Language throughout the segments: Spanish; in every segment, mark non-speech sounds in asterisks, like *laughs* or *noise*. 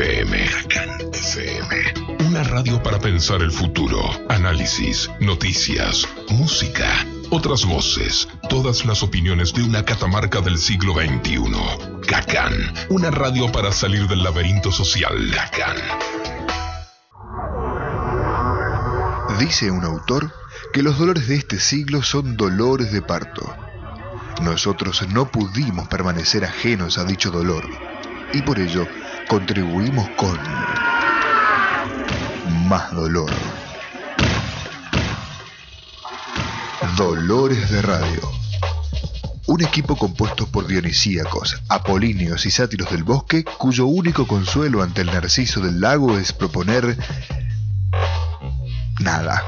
FM. FM. Una radio para pensar el futuro. Análisis, noticias, música, otras voces, todas las opiniones de una catamarca del siglo XXI. Kakan. Una radio para salir del laberinto social. Kakan. Dice un autor que los dolores de este siglo son dolores de parto. Nosotros no pudimos permanecer ajenos a dicho dolor y por ello contribuimos con más dolor. Dolores de Radio. Un equipo compuesto por dionisíacos, apolíneos y sátiros del bosque, cuyo único consuelo ante el narciso del lago es proponer nada.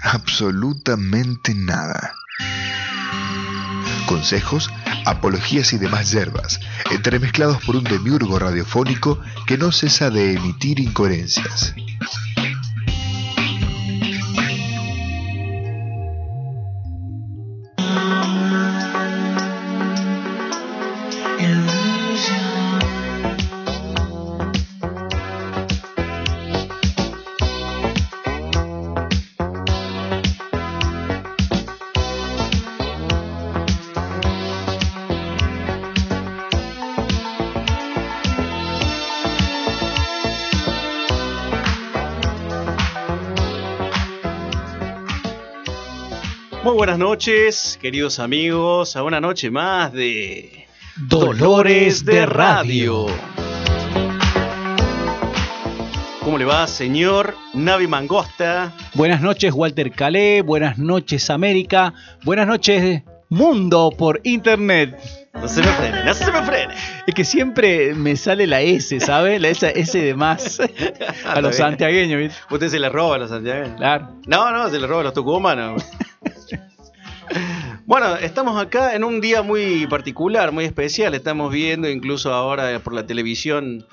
Absolutamente nada. Consejos, apologías y demás yerbas, entremezclados por un demiurgo radiofónico que no cesa de emitir incoherencias. Noches, queridos amigos, a una noche más de Dolores de Radio. ¿Cómo le va, señor Navi Mangosta? Buenas noches, Walter Calé. Buenas noches, América. Buenas noches, mundo por internet. No se me frene, no se me frene. Es que siempre me sale la S, ¿sabe? La S, S de más *laughs* a los santiagueños, ¿viste? Usted se le roba a los santiagueños. Claro. No, no, se le roba a los tucumanos. Bueno, estamos acá en un día muy particular, muy especial. Estamos viendo incluso ahora por la televisión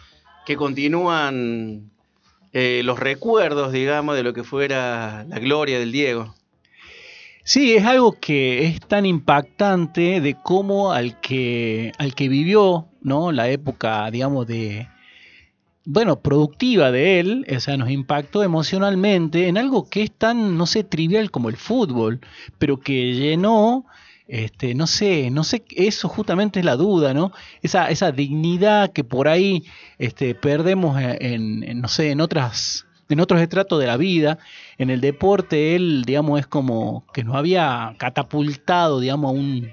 que continúan eh, los recuerdos, digamos, de lo que fuera la gloria del Diego. Sí, es algo que es tan impactante de cómo al que, al que vivió, ¿no? La época, digamos, de, bueno, productiva de él, o sea, nos impactó emocionalmente en algo que es tan, no sé, trivial como el fútbol, pero que llenó, este, no sé, no sé, eso justamente es la duda, ¿no? Esa, esa dignidad que por ahí este, perdemos en, no sé, en otras, en otros estratos de la vida. En el deporte, él, digamos, es como que nos había catapultado, digamos, a un,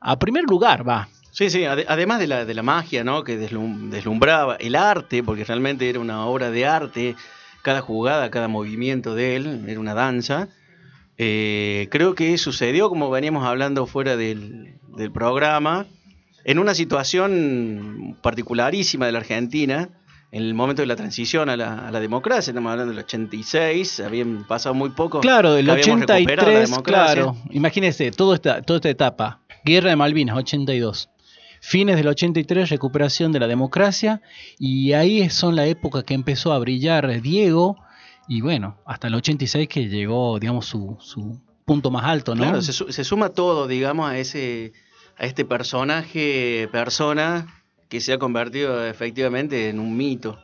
a primer lugar, va, Sí, sí, ade además de la, de la magia, ¿no? Que deslum deslumbraba, el arte, porque realmente era una obra de arte, cada jugada, cada movimiento de él, era una danza. Eh, creo que sucedió, como veníamos hablando fuera del, del programa, en una situación particularísima de la Argentina, en el momento de la transición a la, a la, democracia, estamos hablando del 86, habían pasado muy poco. Claro, del 83, claro. Imagínese, todo esta, toda esta etapa. Guerra de Malvinas, 82. Fines del 83, recuperación de la democracia, y ahí son la época que empezó a brillar Diego, y bueno, hasta el 86 que llegó, digamos, su, su punto más alto, ¿no? Claro, se, se, suma todo, digamos, a ese a este personaje, persona, que se ha convertido efectivamente en un mito.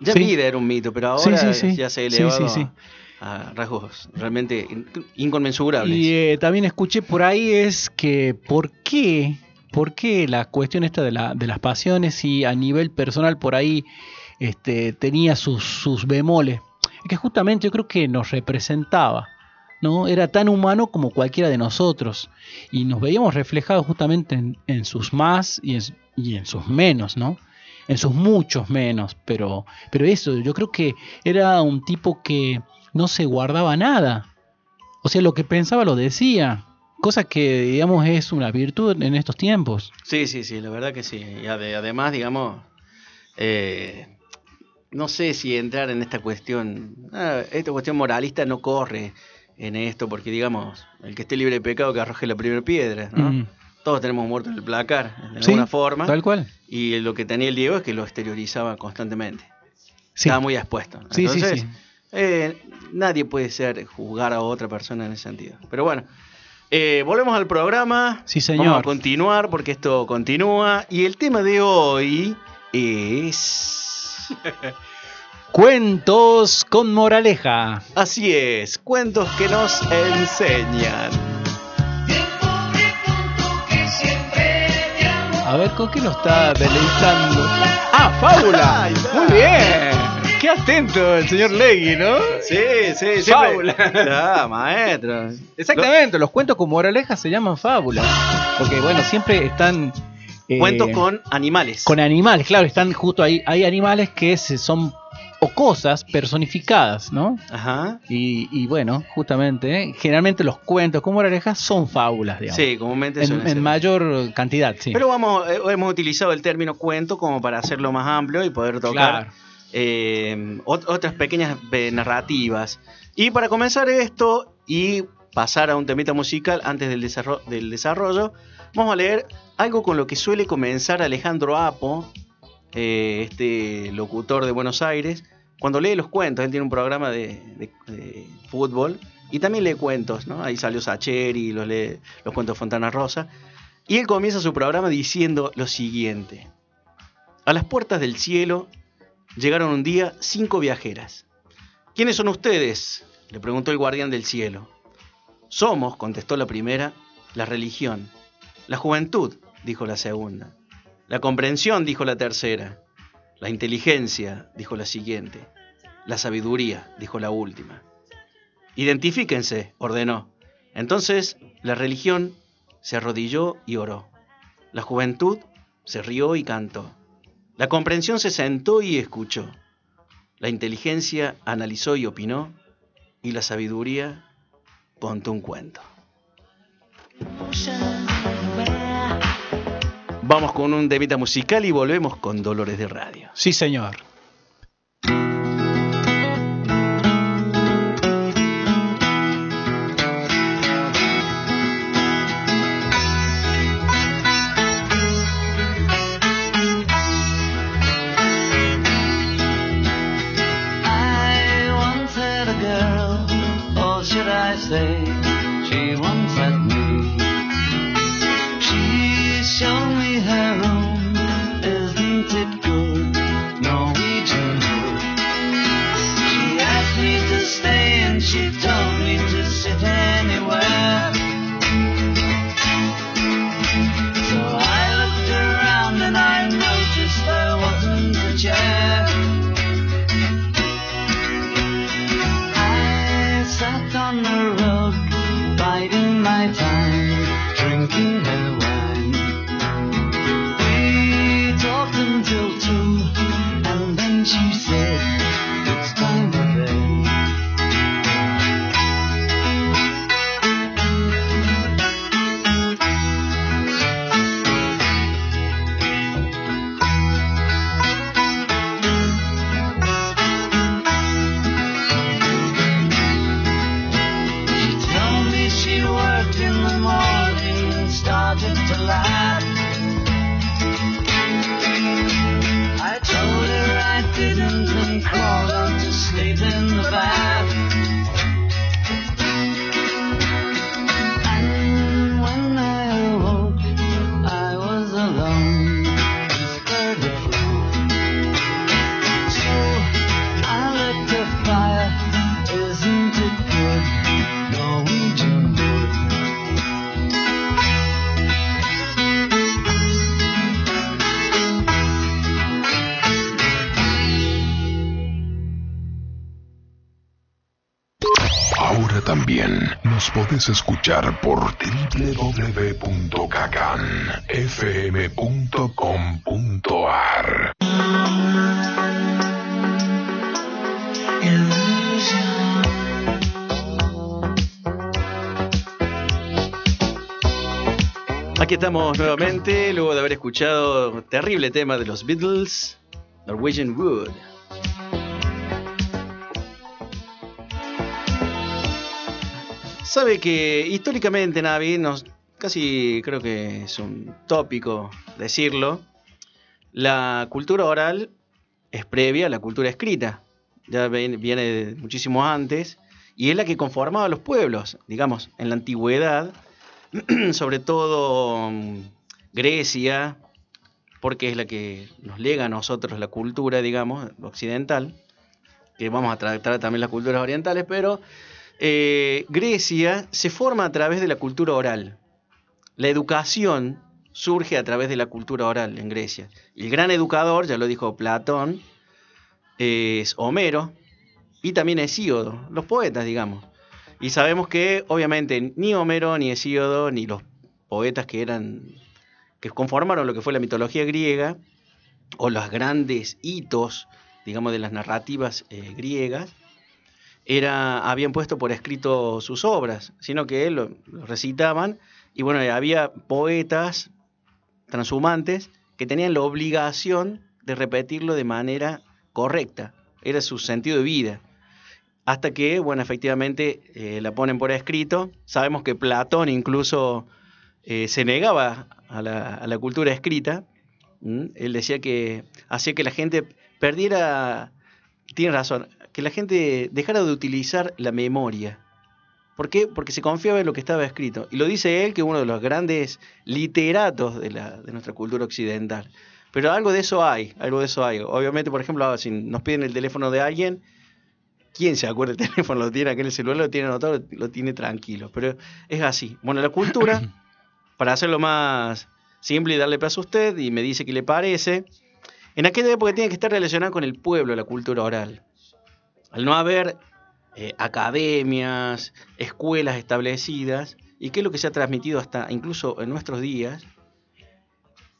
Ya sí. vida era un mito, pero ahora sí, sí, ya se ha elevado a, a, rasgos realmente inconmensurables. Y eh, también escuché por ahí es que por qué, por qué la cuestión esta de, la, de las pasiones y a nivel personal por ahí este, tenía sus, bemoles. Es que justamente yo creo que nos representaba. ¿no? Era tan humano como cualquiera de nosotros y nos veíamos reflejados justamente en, en sus más y en, y en, sus menos, ¿no? En sus muchos menos, pero, pero eso, yo creo que era un tipo que no se guardaba nada. O sea, lo que pensaba lo decía, cosa que, digamos, es una virtud en estos tiempos. Sí, sí, sí, la verdad que sí. Y además, digamos, eh, no sé si entrar en esta cuestión, ah, esta cuestión moralista no corre en esto, porque digamos, el que esté libre de pecado que arroje la primera piedra, ¿no? Mm. Todos tenemos muerto en el placar, de sí, alguna forma. Tal cual. Y lo que tenía el Diego es que lo exteriorizaba constantemente. Sí. Estaba muy expuesto. ¿no? Sí, Entonces, sí, sí. Eh, nadie puede ser juzgar a otra persona en ese sentido. Pero bueno, eh, volvemos al programa. Sí, señor. Vamos a continuar porque esto continúa. Y el tema de hoy es... *laughs* Cuentos con moraleja. Así es, cuentos que nos enseñan. A ver, ¿con qué nos está deleitando? ¡Ah, fábula! *laughs* Muy bien. Qué atento el señor Legui, ¿no? Sí, sí, sí. Fábula. Ah, maestro. Exactamente, los cuentos con moraleja se llaman fábulas. Porque, bueno, siempre están. eh, Cuentos con animales. con animales, claro, están justo ahí. Hay animales que se- son. o cosas personificadas, ¿no? Ajá. Y, y bueno, justamente, ¿eh? generalmente los cuentos con moraleja son fábulas, digamos. Sí, comúnmente en, suelen en ser. mayor cantidad, sí. Pero vamos, eh, hemos utilizado el término cuento como para hacerlo más amplio y poder tocar Claro. Ot- otras pequeñas eh, narrativas. Y para comenzar esto y pasar a un temita musical antes del desarrollo, del desarrollo, vamos a leer algo con lo que suele comenzar Alejandro Apo, eh, este locutor de Buenos Aires, cuando lee los cuentos. Él tiene un programa de, fútbol y también lee cuentos. Ahí salió Sacheri, los, lee, los cuentos de Fontana Rosa. Y él comienza su programa diciendo lo siguiente. A las puertas del cielo llegaron un día cinco viajeras. ¿Quiénes son ustedes? le preguntó el guardián del cielo. Somos, contestó la primera, la religión. La juventud, dijo la segunda. La comprensión, dijo la tercera. La inteligencia, dijo la siguiente. La sabiduría, dijo la última. Identifíquense, ordenó. Entonces la religión se arrodilló y oró. La juventud se rió y cantó. La comprensión se sentó y escuchó. La inteligencia analizó y opinó. Y la sabiduría contó un cuento. Vamos con un temita musical y volvemos con Dolores de Radio. Sí, señor. Nos podés escuchar por www.caganfm.com.ar. Aquí estamos nuevamente, luego de haber escuchado terrible tema de los Beatles, Norwegian Wood. Sabe que históricamente, Navi, nos, casi creo que es un tópico decirlo, la cultura oral es previa a la cultura escrita. Ya viene muchísimo antes y es la que conformaba los pueblos. Digamos, en la antigüedad, *clears throat* sobre todo mm, Grecia, porque es la que nos lega a nosotros la cultura, digamos, occidental, que vamos a tratar también las culturas orientales, pero eh, Grecia se forma a través de la cultura oral. La educación surge a través de la cultura oral en Grecia. El gran educador, ya lo dijo Platón, es Homero y también Hesíodo, los poetas, digamos. Y sabemos que obviamente ni Homero, ni Hesíodo, ni los poetas que eran que conformaron lo que fue la mitología griega o los grandes hitos, digamos, de las narrativas eh, griegas, era, habían puesto por escrito sus obras, sino que lo, lo recitaban y bueno, había poetas transhumantes que tenían la obligación de repetirlo de manera correcta, era su sentido de vida. Hasta que, bueno, efectivamente eh, la ponen por escrito. Sabemos que Platón incluso eh, se negaba a la, a la cultura escrita. Él decía que hacía que la gente perdiera, tiene razón, que la gente dejara de utilizar la memoria. ¿Por qué? Porque se confiaba en lo que estaba escrito. Y lo dice él, que es uno de los grandes literatos de, la, de nuestra cultura occidental. Pero algo de eso hay, algo de eso hay. Obviamente, por ejemplo, si nos piden el teléfono de alguien, ¿quién se acuerda el *laughs* teléfono? Lo tiene aquí en el celular, lo tiene anotado, lo tiene tranquilo. Pero es así. Bueno, la cultura, *coughs* para hacerlo más simple y darle plazo a usted, y me dice qué le parece, en aquella época tiene que estar relacionada con el pueblo, la cultura oral. Al no haber eh, academias, escuelas establecidas, y qué es lo que se ha transmitido hasta incluso en nuestros días,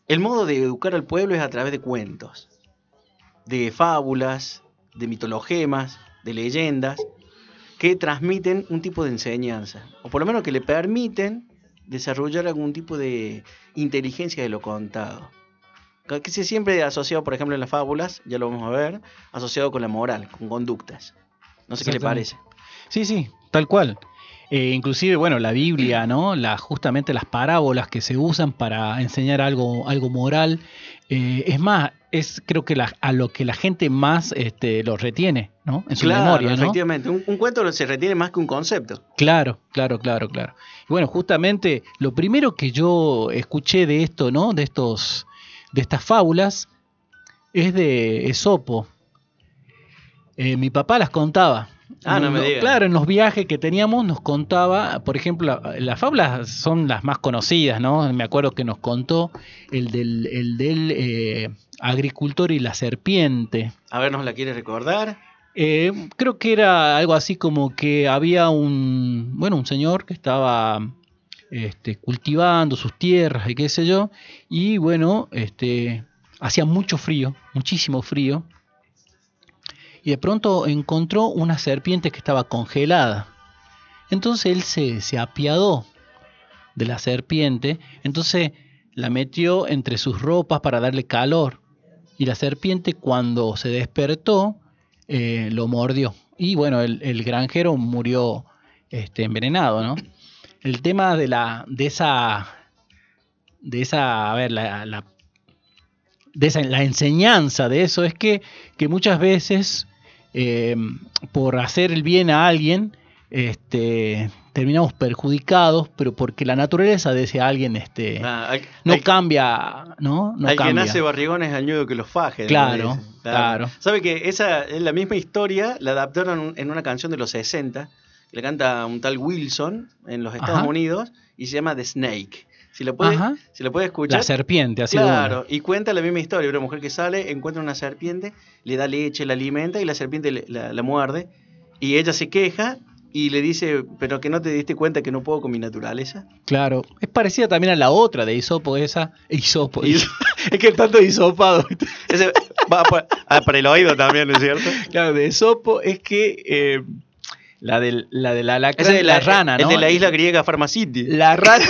el modo de educar al pueblo es a través de cuentos, de fábulas, de mitologemas, de leyendas, que transmiten un tipo de enseñanza, o por lo menos que le permiten desarrollar algún tipo de inteligencia de lo contado. Que se siempre asociado, por ejemplo, en las fábulas, ya lo vamos a ver, asociado con la moral, con conductas. No sé qué le parece. Sí, sí, tal cual. Eh, inclusive, bueno, la Biblia, ¿no? La, justamente las parábolas que se usan para enseñar algo, algo moral. eh, es más, es creo que la- a lo que la gente más este, lo retiene, ¿no? En su Claro, memoria, ¿no? efectivamente. Un, un cuento se retiene más que un concepto. Claro, claro, claro, claro. Y bueno, justamente lo primero que yo escuché de esto, ¿no? De estos, de estas fábulas, es de Esopo. Eh, mi papá las contaba. Ah, no me digas. Claro, en los viajes que teníamos nos contaba, por ejemplo, la- las fábulas son las más conocidas, ¿no? Me acuerdo que nos contó el del, el del eh, agricultor y la serpiente. A ver, ¿nos la quiere recordar? Eh, creo que era algo así como que había un, bueno, un señor que estaba este, cultivando sus tierras y qué sé yo, y bueno, este, hacía mucho frío, muchísimo frío, y de pronto encontró una serpiente que estaba congelada. Entonces él se, apiadó de la serpiente, entonces la metió entre sus ropas para darle calor, y la serpiente cuando se despertó, eh, lo mordió. Y bueno, el, el granjero murió este, envenenado, ¿no? El tema de la. de esa. de esa. a ver, la, la- de esa, la enseñanza de eso es que, que muchas veces eh, por hacer el bien a alguien este, terminamos perjudicados, pero porque la naturaleza de ese alguien este, Ah, no cambia, ¿no? No al que nace barrigón es al ñudo que los faje. Claro, claro. ¿Sabe que esa es la misma historia? La adaptaron en una canción de los 60, que le canta un tal Wilson en los Estados Ajá. Unidos y se llama The Snake. Si lo puede, Ajá. si lo puede escuchar. La serpiente, así Claro, y cuenta la misma historia. Una mujer que sale, encuentra una serpiente, le da leche, la alimenta y la serpiente le- la, la muerde. Y ella se queja y le dice, pero que no te diste cuenta que no puedo con mi naturaleza. Claro. Es parecida también a la otra de Isopo, esa. Isopo. *laughs* Es que tanto hisopado. Ese va por- ah, para el oído también, ¿no es cierto? claro, de Isopo es que eh, la, del, la de la de la, rana, es ¿no? de la isla griega Pharmacity. La rana,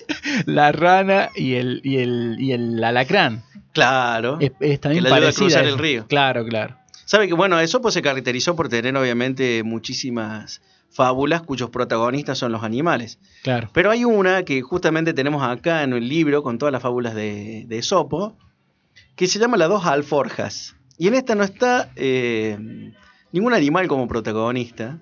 *laughs* la rana y el, y el, y el alacrán. Claro. Es, es también Que la ayuda a cruzar el río. Claro, claro. Sabe que bueno, eso pues se caracterizó por tener obviamente muchísimas fábulas cuyos protagonistas son los animales. Claro. Pero hay una que justamente tenemos acá en el libro con todas las fábulas de, de Esopo, que se llama Las dos alforjas. Y en esta no está eh, ningún animal como protagonista,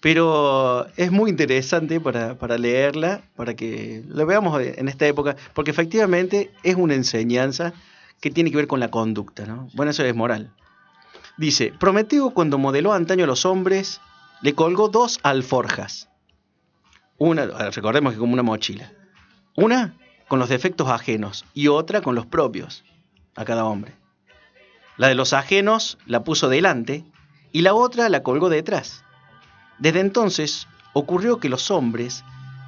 pero es muy interesante para, para leerla, para que lo veamos en esta época, porque efectivamente es una enseñanza que tiene que ver con la conducta, ¿no? Bueno, eso es moral. Dice, Prometeo cuando modeló antaño a los hombres, le colgó dos alforjas. Una, recordemos que como una mochila. Una con los defectos ajenos y otra con los propios a cada hombre. La de los ajenos la puso delante y la otra la colgó detrás. Desde entonces ocurrió que los hombres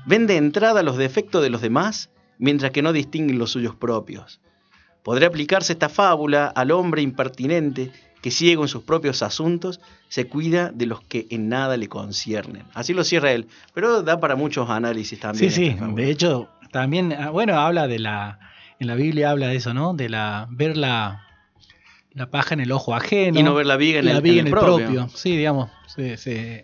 ven de entrada los defectos de los demás mientras que no distinguen los suyos propios. Podría aplicarse esta fábula al hombre impertinente que ciego en sus propios asuntos se cuida de los que en nada le conciernen. Así lo cierra él, pero da para muchos análisis también. Sí, sí, fábula. de hecho, también, ah, bueno, habla de la, en la Biblia habla de eso, ¿no? De la, ver la, la paja en el ojo ajeno. Y no ver la viga en la el- viga en el propio. propio. Sí, digamos. sí, sí.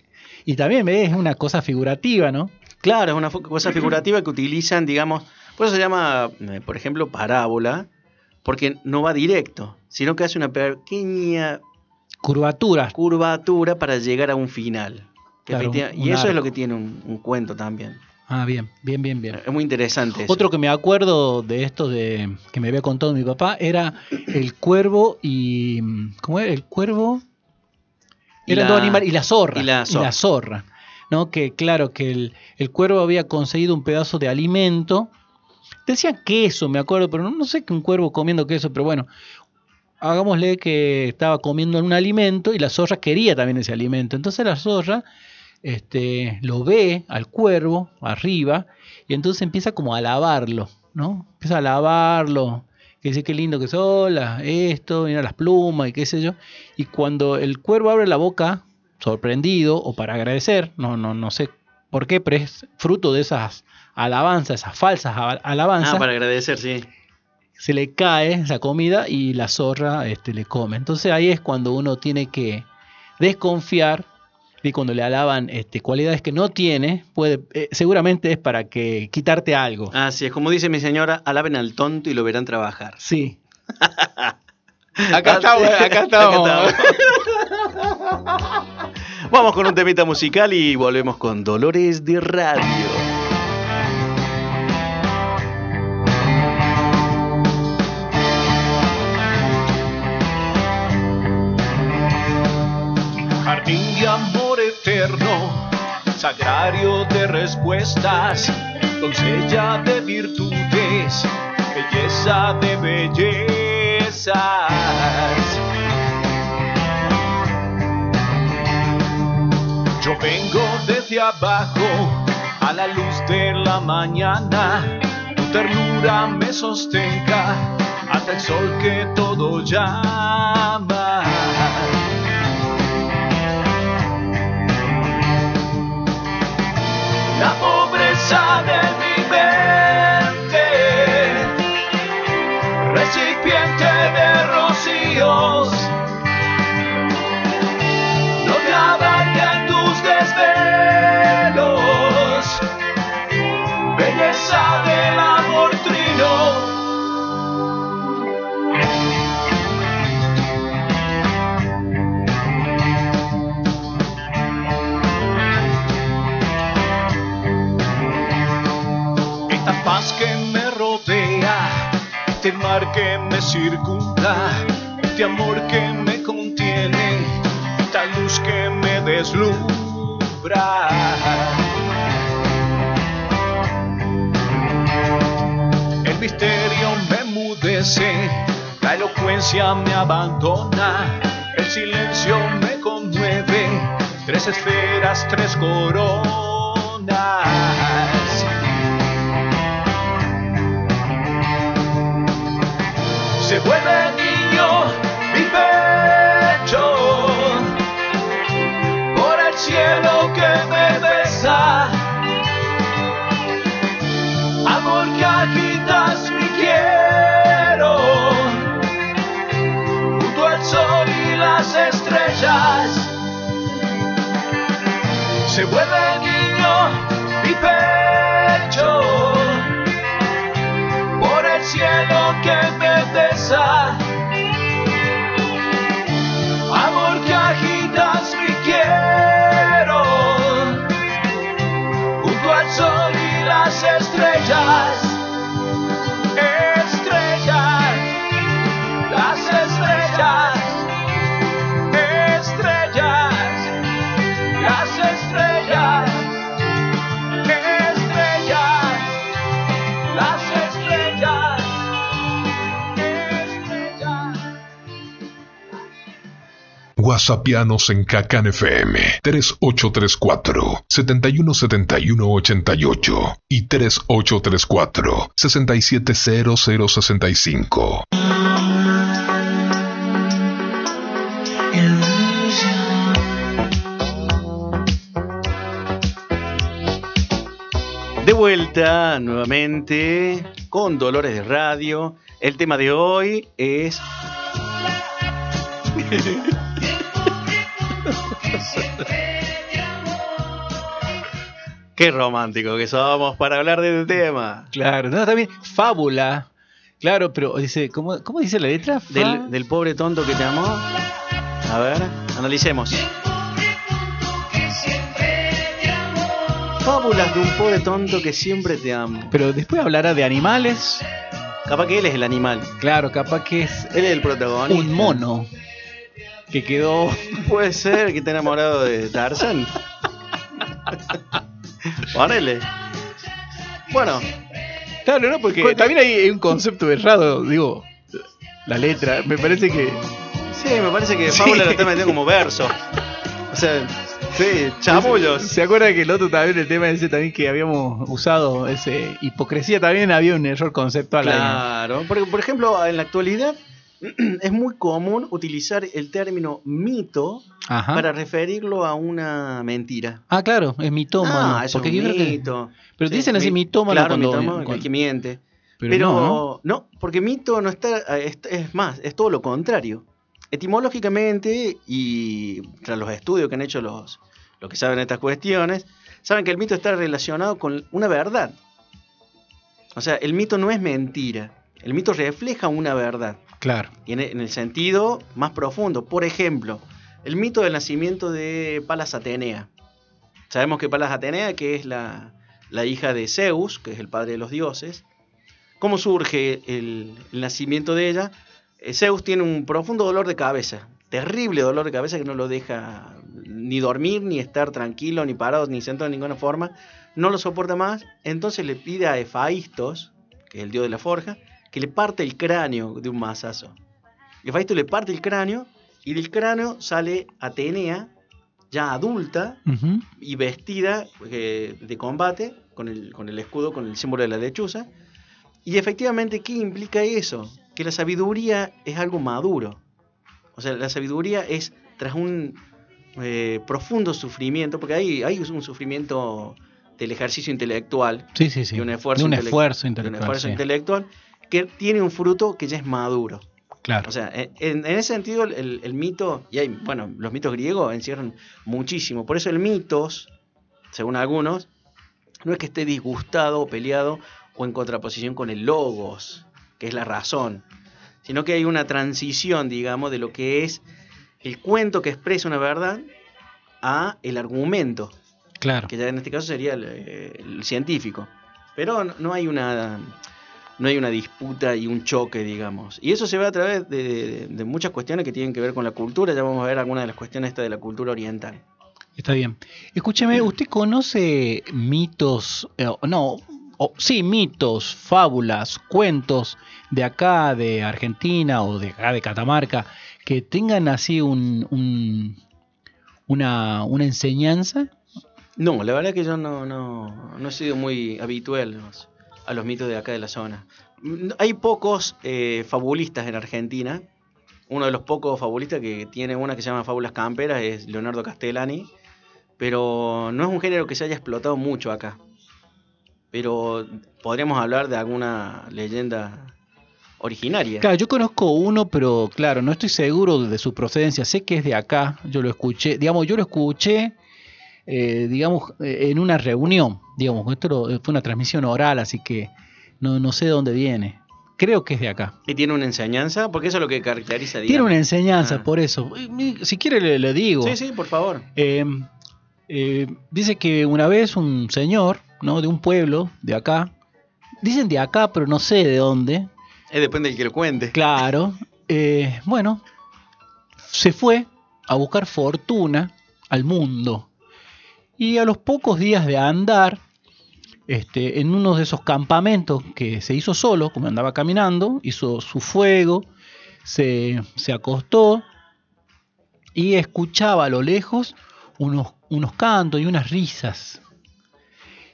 Y también ¿ves? es una cosa figurativa, ¿no? Claro, es una cosa figurativa que utilizan, digamos, por eso se llama, eh, por ejemplo, parábola, porque no va directo, sino que hace una pequeña Curvaturas. curvatura para llegar a un final. Claro, un- y un eso es lo que tiene un, un cuento también. Ah, bien, bien, bien, bien. Es muy interesante. eso. Otro que me acuerdo de esto de que me había contado mi papá era el cuervo y ¿cómo era? El cuervo eran la- dos animales y la zorra y la zorra. zorra, ¿no? Que claro que el, el cuervo había conseguido un pedazo de alimento. Decían queso, me acuerdo, pero no, no sé que un cuervo comiendo queso, pero bueno, hagámosle que estaba comiendo un alimento y la zorra quería también ese alimento. Entonces la zorra este, lo ve al cuervo arriba y entonces empieza como a alabarlo, ¿no? Empieza a alabarlo, que dice qué lindo que sola, esto, mira las plumas y qué sé yo. Y cuando el cuervo abre la boca, sorprendido o para agradecer, no, no, no sé por qué, pero es fruto de esas alabanzas, esas falsas alabanzas, Ah, para agradecer, sí. se le cae esa comida y la zorra este, le come. Entonces ahí es cuando uno tiene que desconfiar y cuando le alaban este, cualidades que no tiene, puede, eh, seguramente es para que quitarte algo. Así es, como dice mi señora, alaben al tonto y lo verán trabajar. Sí. *laughs* Acá Acá estamos, acá estamos. *laughs* Vamos con un temita musical y volvemos con Dolores de Radio. Jardín de amor sagrario de respuestas, doncella de virtudes, belleza de bellezas. Yo vengo desde abajo a la luz de la mañana, tu ternura me sostenga hasta el sol que todo llama. Pobreza de que me circunda, este amor que me contiene, esta luz que me deslumbra. El misterio me emudece, la elocuencia me abandona, el silencio me conmueve, tres esferas, tres coronas. Las estrellas se vuelve niño mi pecho por el cielo que me besa. WhatsAppianos en Cacan FM 3834 717188 y 3834 670065. De vuelta nuevamente con Dolores de Radio. El tema de hoy es. *laughs* Qué romántico que somos para hablar del tema. Claro, no, también fábula. Claro, pero dice, ¿cómo, cómo dice la letra? Del pobre tonto que te amó. A ver, analicemos. Fábulas de un pobre tonto que siempre te amo. Pero después hablará de animales. Capaz que él es el animal. Claro, capaz que es Él es el protagonista. un mono que quedó. Puede ser que esté enamorado de Tarzan. *laughs* Ponele. Bueno, Claro, ¿no? Porque también hay un concepto errado, digo, la letra. Me parece que. sí, me parece que Sí. Fábula lo está metiendo como verso. O sea, sí, chamullos. ¿Se acuerda que el otro también, el tema ese también que habíamos usado, ese hipocresía, también había un error conceptual ahí? Claro, porque por ejemplo, en la actualidad *clears throat* es muy común utilizar el término mito Ajá. para referirlo a una mentira. Ah, claro, es mitómano. Ah, porque es un que- mito. Pero Sí, dicen así mi- mitómano Claro, cuando- mitómano, cuando- el que miente. Pero, Pero, no, no, ¿no? porque mito no está, eh, es, es más, es todo lo contrario. Etimológicamente, y tras los estudios que han hecho los, los que saben estas cuestiones, saben que el mito está relacionado con una verdad. O sea, el mito no es mentira. El mito refleja una verdad. Y en, el sentido más profundo. Por ejemplo, el mito del nacimiento de Palas Atenea. Sabemos que Palas Atenea, que es la, la hija de Zeus, que es el padre de los dioses, ¿cómo surge el, nacimiento de ella? Eh, Zeus tiene un profundo dolor de cabeza, terrible dolor de cabeza que no lo deja ni dormir, ni estar tranquilo, ni parado, ni sentado de ninguna forma. No lo soporta más, entonces le pide a Efaistos, que es el dios de la forja, que le parte el cráneo de un mazazo. Hefaisto le parte el cráneo y del cráneo sale Atenea, ya adulta Ujú. y vestida eh, de combate, con el, con el escudo, con el símbolo de la lechuza. Y efectivamente, ¿qué implica eso? Que la sabiduría es algo maduro. O sea, la sabiduría es tras un eh, profundo sufrimiento, porque hay, hay un sufrimiento del ejercicio intelectual, Sí, sí, sí. de un esfuerzo, De un intele- esfuerzo de un intelectual. esfuerzo intelectual, que tiene un fruto que ya es maduro. Claro. O sea, en, en ese sentido, el, el mito, y hay, bueno, los mitos griegos encierran muchísimo. Por eso el mitos, según algunos, no es que esté disgustado o peleado o en contraposición con el logos, que es la razón, sino que hay una transición, digamos, de lo que es el cuento que expresa una verdad a el argumento, claro. que ya en este caso sería el, eh, el científico. Pero no, no hay una no hay una disputa y un choque, digamos. Y eso se ve a través de, de- de muchas cuestiones que tienen que ver con la cultura. Ya vamos a ver algunas de las cuestiones esta de la cultura oriental. Está bien. Escúcheme, ¿usted conoce mitos, eh, no, o- sí, mitos, fábulas, cuentos de acá, de Argentina o de acá, de Catamarca, que tengan así un, un- una, una enseñanza? No, la verdad que yo no, no, no he sido muy habitual los, a los mitos de acá de la zona. Mm, Hay pocos eh, fabulistas en Argentina. Uno de los pocos fabulistas que tiene una que se llama Fábulas Camperas es Leonardo Castellani. Pero no es un género que se haya explotado mucho acá. Pero podríamos hablar de alguna leyenda originaria. Claro, yo conozco uno, pero claro, no estoy seguro de su procedencia. Sé que es de acá, yo lo escuché, digamos, yo lo escuché, eh, digamos, eh, en una reunión, digamos, esto fue una transmisión oral, así que no, no sé de dónde viene. Creo que es de acá. Y tiene una enseñanza, porque eso es lo que caracteriza. Tiene una enseñanza, Ah. por eso. Si quiere le, le digo. Sí, sí, por favor. Eh, eh, dice que una vez un señor, ¿no? De un pueblo, de acá, dicen de acá, pero no sé de dónde, Eh, depende del que lo cuente. Claro. *laughs* eh, bueno, se fue a buscar fortuna al mundo. Y a los pocos días de andar, este, en uno de esos campamentos que se hizo solo, como andaba caminando, hizo su fuego, se, se acostó y escuchaba a lo lejos unos, unos cantos y unas risas.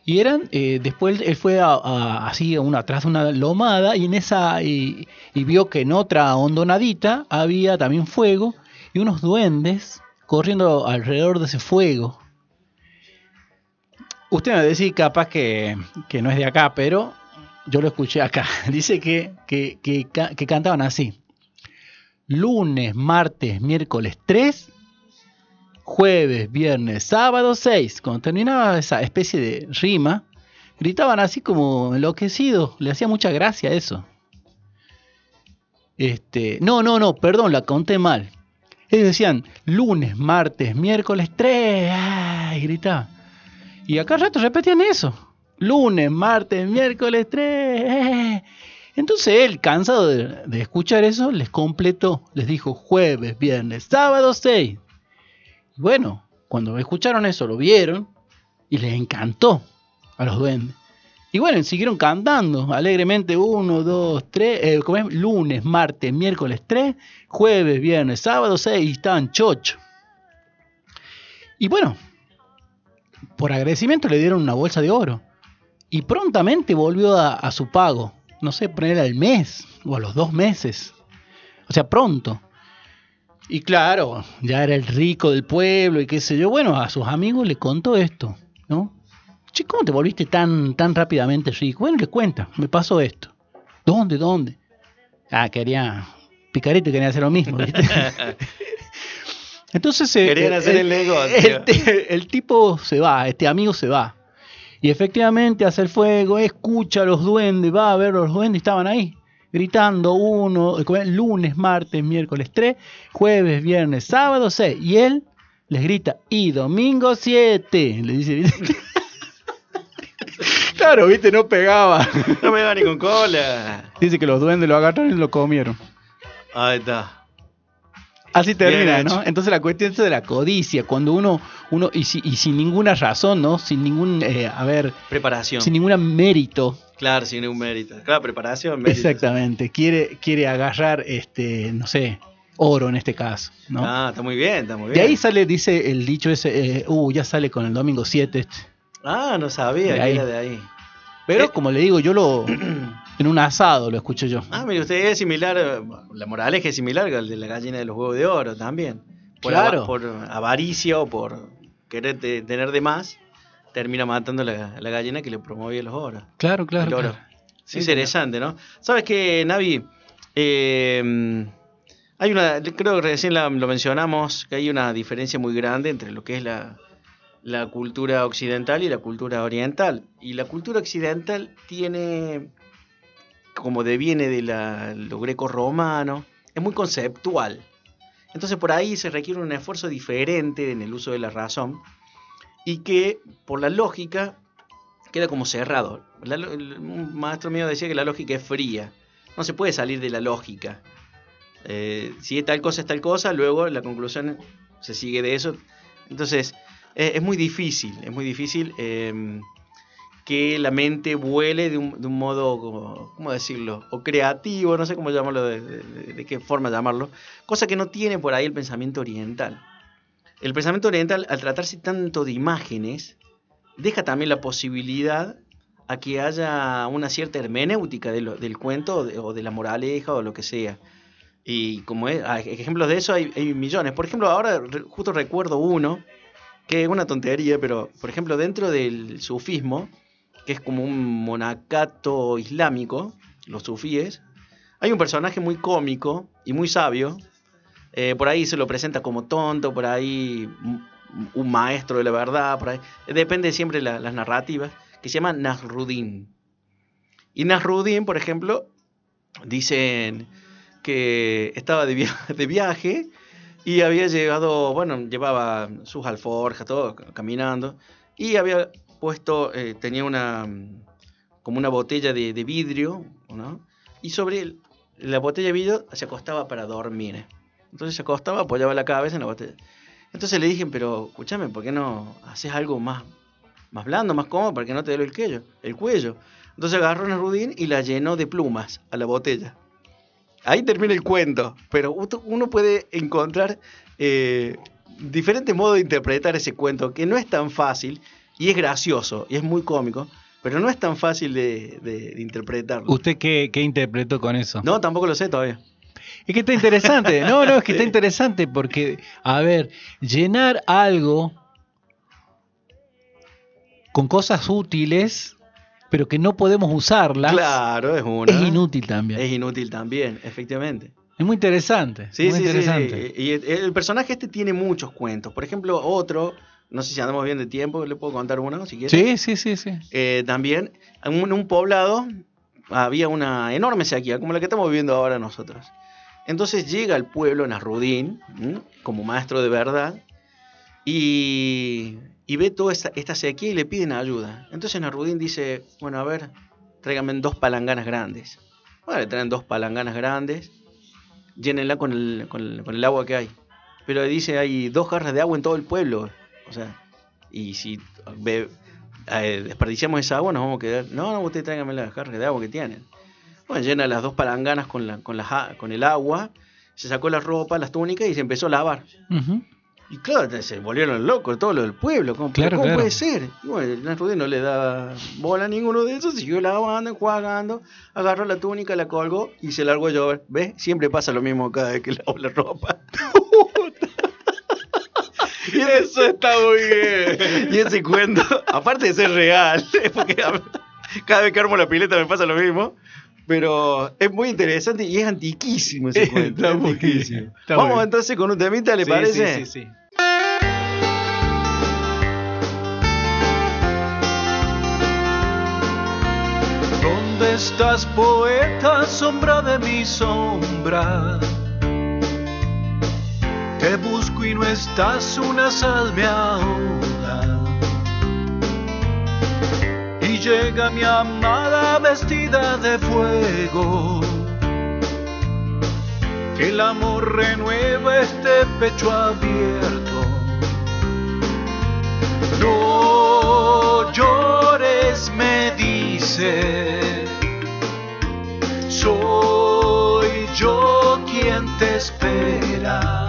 Y eran, eh, después él fue a- así una, atrás de una lomada y en esa y, y vio que en otra hondonadita había también fuego y unos duendes corriendo alrededor de ese fuego. Usted me va a decir capaz que, que no es de acá, pero yo lo escuché acá. *laughs* Dice que, que, que cantaban así. Lunes, martes, miércoles 3, jueves, viernes, sábado 6. Cuando terminaba esa especie de rima, gritaban así como enloquecidos. Le hacía mucha gracia eso. Este, no, no, no, perdón, la conté mal. Ellos decían lunes, martes, miércoles 3. ¡ay! gritaban. Y acá rato repetían eso. Lunes, martes, miércoles 3. Entonces él, cansado de, escuchar eso, les completó. Les dijo jueves, viernes, sábado 6. Y bueno, cuando escucharon eso, lo vieron y les encantó a los duendes. Y bueno, siguieron cantando alegremente. Uno, dos, tres. eh, ¿cómo es? Lunes, martes, miércoles 3. Jueves, viernes, sábado 6. Y estaban chocho. Y bueno, por agradecimiento le dieron una bolsa de oro. Y prontamente volvió a, su pago. No sé, poner al mes o a los dos meses. O sea, pronto. Y claro, ya era el rico del pueblo y qué sé yo. Bueno, a sus amigos le contó esto, ¿no? Che, ¿cómo te volviste tan, tan rápidamente rico? Bueno, le cuenta, me pasó esto. ¿Dónde, dónde? Ah, quería... Picarete quería hacer lo mismo, ¿viste? *laughs* Entonces... eh, Querían eh, hacer el tipo se va, este amigo se va. Y efectivamente hace el fuego, escucha a los duendes, va a ver los duendes, estaban ahí, gritando uno, eh, lunes, martes, miércoles 3, jueves, viernes, sábado 6. Y él les grita, y domingo 7. Le dice, ¿viste? *laughs* claro, viste, no pegaba. No me va ni con cola. Dice que los duendes lo agarraron y lo comieron. Ahí está. Así termina, ¿no? Entonces la cuestión es de la codicia, cuando uno, uno y, si- y sin ninguna razón, ¿no? Sin ningún, eh, a ver, Preparación. sin ningún mérito, Claro, sin ningún mérito. Claro, preparación, mérito. exactamente, quiere, quiere agarrar, este, no sé, oro en este caso, ¿no? Ah, está muy bien, está muy bien. de ahí sale, dice el dicho ese, eh, uh, ya sale con el domingo 7, este. Ah, no sabía De que ahí. era de ahí. pero Eh. como le digo, yo lo, *clears throat* en un asado lo escuché yo. Ah, mire, usted es similar, eh, la moraleja es similar al de la gallina de los huevos de oro también. Por, Claro. por avaricia o por querer te- tener de más, termina matando la, la gallina que le promovía los oros. Claro, claro, el oro. claro. Sí, interesante, ¿no? ¿Sabes qué, Navi? Eh, hay una, creo que recién la- lo mencionamos, que hay una diferencia muy grande entre lo que es la, la cultura occidental y la cultura oriental. Y la cultura occidental tiene, como deviene de la, lo greco-romano, es muy conceptual. Entonces por ahí se requiere un esfuerzo diferente en el uso de la razón y que por la lógica queda como cerrado. Un maestro mío decía que la lógica es fría. No se puede salir de la lógica. Eh, si es tal cosa es tal cosa, luego la conclusión se sigue de eso. Entonces, es muy difícil, es muy difícil eh, que la mente vuele de un, de un modo, como- ¿cómo decirlo? O creativo, no sé cómo llamarlo, de, qué forma llamarlo. Cosa que no tiene por ahí el pensamiento oriental. El pensamiento oriental, al tratarse tanto de imágenes, deja también la posibilidad a que haya una cierta hermenéutica lo- del cuento o de, la moraleja o lo que sea. Y como es, ejemplos de eso hay, hay millones. Por ejemplo, ahora justo recuerdo uno, que es una tontería, pero por ejemplo dentro del sufismo, que es como un monacato islámico, los sufíes, hay un personaje muy cómico y muy sabio. eh, por ahí se lo presenta como tonto, por ahí un- maestro de la verdad, por ahí. Depende siempre de la- las narrativas, que se llama Nasruddin. Y Nasruddin, por ejemplo, dicen que estaba de, de viaje y había llegado, bueno, llevaba sus alforjas, todo, caminando, y había puesto, eh, tenía una, mm, como una botella de, de vidrio, ¿no? Y sobre la botella de vidrio se acostaba para dormir. Entonces se acostaba, apoyaba la cabeza en la botella. Entonces le dije, pero escúchame, ¿por qué no haces algo más, más blando, más cómodo, para que no te duele el cuello? El cuello. Entonces agarró a Rudín y la llenó de plumas a la botella. ahí termina el cuento. Pero uno puede encontrar eh, diferentes modos de interpretar ese cuento, que no es tan fácil, y es gracioso, y es muy cómico, pero no es tan fácil de, de- de interpretarlo. ¿Usted qué, qué interpretó con eso? No, tampoco lo sé todavía. Es que está interesante. No, no, es que está *laughs* interesante porque, a ver, llenar algo con cosas útiles, pero que no podemos usarlas, Claro, es una. es inútil también. Es Es, inútil también, efectivamente. muy interesante. Sí, muy sí, interesante. sí. Y el personaje este tiene muchos cuentos. Por ejemplo, otro, no sé si andamos bien de tiempo, le puedo contar uno si quieres. Sí, sí, sí, sí. Eh, también, en un, poblado había una enorme sequía, como la que estamos viviendo ahora nosotros. Entonces llega al pueblo Nasrudín, como maestro de verdad, y, y ve toda esta, esta sequía y le piden ayuda. Entonces Nasrudín dice, bueno, a ver, tráigame dos palanganas grandes. Bueno, le traen dos palanganas grandes, llénenla con el, con el, con el agua que hay. Pero dice, hay dos jarras de agua en todo el pueblo. O sea, y si eh, desperdiciamos esa agua, nos vamos a quedar. No, no, ustedes tráiganme las jarras de agua que tienen. Bueno, llena las dos palanganas con, la, con, las a- con el agua, se sacó la ropa, las túnicas y se empezó a lavar. Y claro, se volvieron locos todo lo del pueblo. ¿Cómo, Claro, ¿cómo claro. puede ser? Y bueno, el Nasrudín no le da bola a ninguno de esos, siguió lavando, enjuagando, agarró la túnica, la colgó y se largó a llover. ¿Ves? Siempre pasa lo mismo cada vez que lavo la ropa. *laughs* *laughs* y eso está muy bien. Y ese cuento, aparte de ser real, *laughs* porque cada vez que armo la pileta me pasa lo mismo. Pero es muy interesante y es antiquísimo ese cuento. Está antiquísimo. está Vamos bien. entonces con un temita, ¿le Sí, parece? Sí, sí, sí. ¿Dónde estás, poeta, sombra de mi sombra? Te busco y no estás, una sal me ahoga. Y llega mi amada vestida de fuego. El amor renueva este pecho abierto. No llores, me dice. Soy yo quien te espera.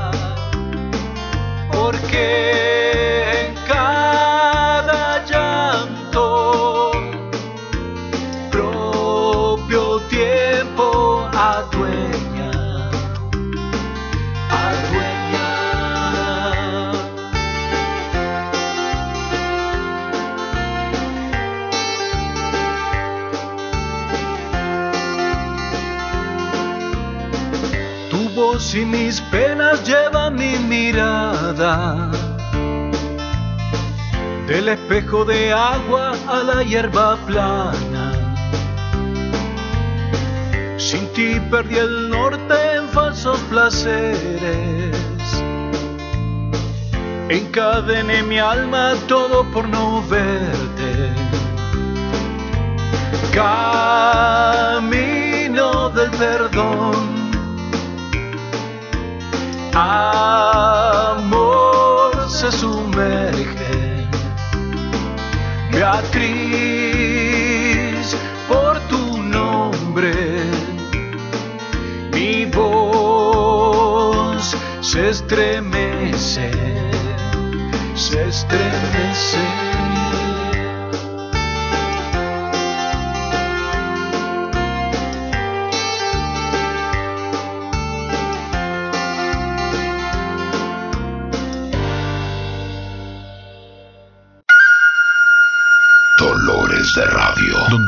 En cada llanto propio tiempo adueña. Adueña. Tu voz y mis mi mirada. Del espejo de agua a la hierba plana. Sin ti perdí el norte en falsos placeres. Encadené mi alma todo por no verte. Camino del perdón. Amor se sumerge. Beatriz, por tu nombre, mi voz se estremece, se estremece.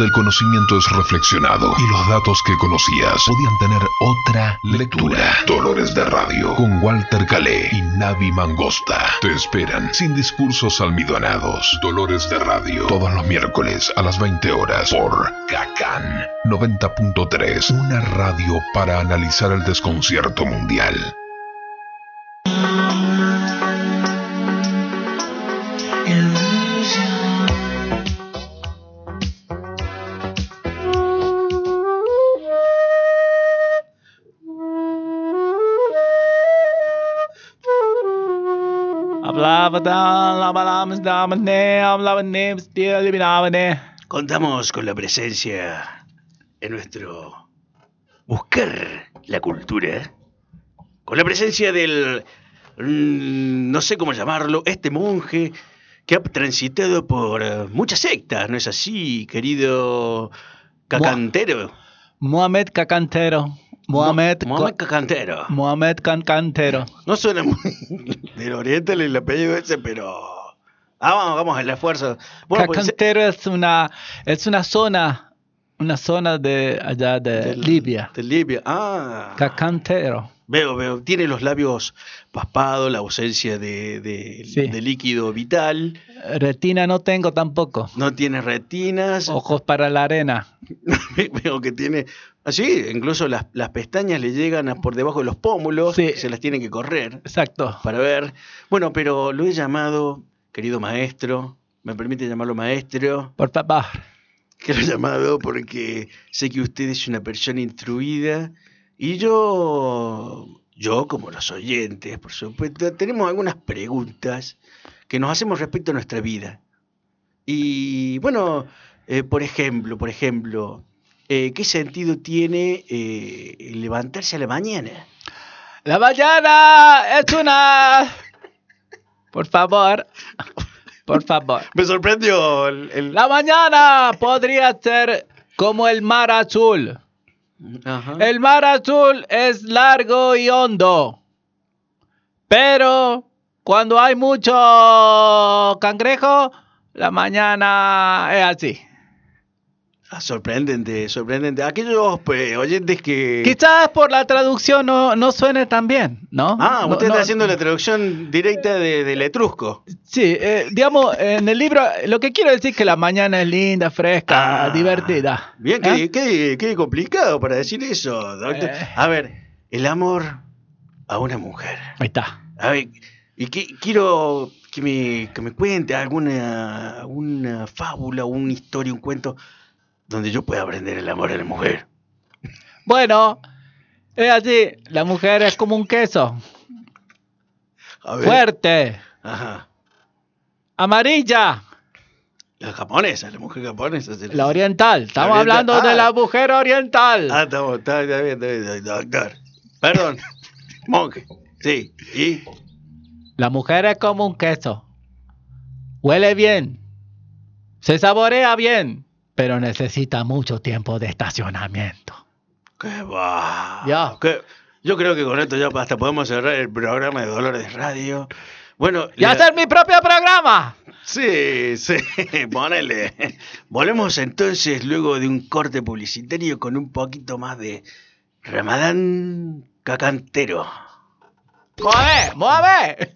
Radio, donde el conocimiento es reflexionado y los datos que conocías podían tener otra lectura. Dolores de Radio, con Walter Calé y Navi Mangosta. Te esperan sin discursos almidonados. Dolores de Radio, todos los miércoles a las 20 horas por Cacan 90.3, una radio para analizar el desconcierto mundial. Contamos con la presencia en nuestro buscar la cultura, con la presencia del, mm, no sé cómo llamarlo, este monje que ha transitado por muchas sectas, ¿no es así, querido cacantero? Mohamed Cacantero. Mohamed, Mo- Mohamed Cacantero. Mohamed Cacantero. No suena muy *laughs* del oriente el apellido ese, pero... Ah, vamos, vamos al esfuerzo. Bueno, pues, Cacantero es una es una zona una zona de allá de Libia. De Libia. Ah. Cacantero. Veo, veo. Tiene los labios paspados, la ausencia de, de- Sí. de líquido vital. Retina no tengo tampoco. No tiene retinas. Ojos para la arena. *laughs* Veo que tiene. Así, incluso las, las pestañas le llegan a por debajo de los pómulos. Sí. Se las tienen que correr Exacto. para ver. Bueno, pero lo he llamado, querido maestro. Me permite llamarlo maestro. Por favor. Que lo *laughs* he llamado porque sé que usted es una persona instruida y yo, yo como los oyentes, por supuesto, tenemos algunas preguntas que nos hacemos respecto a nuestra vida. Y bueno, eh, por ejemplo, por ejemplo, eh, ¿qué sentido tiene eh, levantarse a la mañana? La mañana es una. Por favor. *laughs* Por favor. *laughs* Me sorprendió el... el- La mañana podría ser como el mar azul. Ajá. El mar azul es largo y hondo. Pero cuando hay mucho cangrejo, la mañana es así. Ah, sorprendente, sorprendente. Aquellos pues, oyentes que... Quizás por la traducción no, no suene tan bien, ¿no? Ah, usted no- está haciendo la traducción directa de, del etrusco. Sí, eh, digamos, en el libro, lo que quiero decir es que la mañana es linda, fresca, Ah, divertida. Bien, ¿Eh? qué, qué- qué complicado para decir eso, doctor. Eh. A ver, el amor a una mujer. Ahí está. A ver, y que, quiero que me, que me cuente alguna una fábula, una historia, un cuento donde yo pueda aprender el amor a la mujer. Bueno, es así, la mujer es como un queso, A ver. fuerte, Ajá. amarilla, La japonesa, la mujer japonesa. la oriental. Estamos oriental, hablando de la mujer oriental. Ah, estamos, está, está bien, está bien, doctor. Perdón, *laughs* monje. Sí, y... La mujer es como un queso. Huele bien. Se saborea bien. Pero necesita mucho tiempo de estacionamiento. ¡Qué va! Ya. qué- Yo creo que con esto ya hasta podemos cerrar el programa de Dolores Radio. Bueno, ¡Y hacer mi propio programa! Sí, sí, *laughs* ponele. Volvemos entonces luego de un corte publicitario con un poquito más de Ramadán Cacantero. ¡Mueve! ¡Mueve!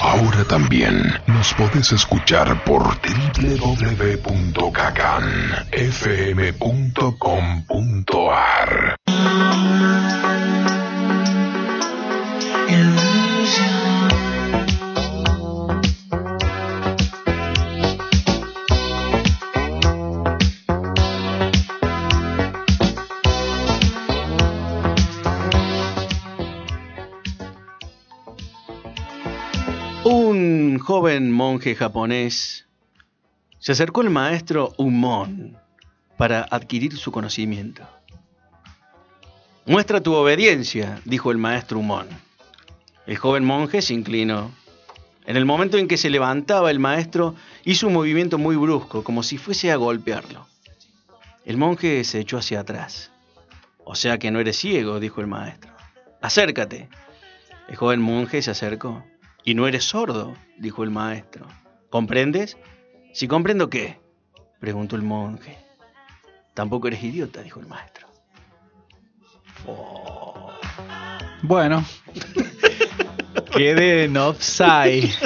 Ahora también nos podés escuchar por www.caganfm.com.ar. Un joven monje japonés se acercó al maestro Umon para adquirir su conocimiento. Muestra tu obediencia, dijo el maestro Umon. El joven monje se inclinó. En el momento en que se levantaba el maestro, hizo un movimiento muy brusco, como si fuese a golpearlo. El monje se echó hacia atrás. O sea que no eres ciego, dijo el maestro. Acércate. El joven monje se acercó. Y no eres sordo, dijo el maestro. ¿Comprendes? Si comprendo qué, preguntó el monje. Tampoco eres idiota, dijo el maestro. Oh. Bueno. Quedé en offside. *laughs*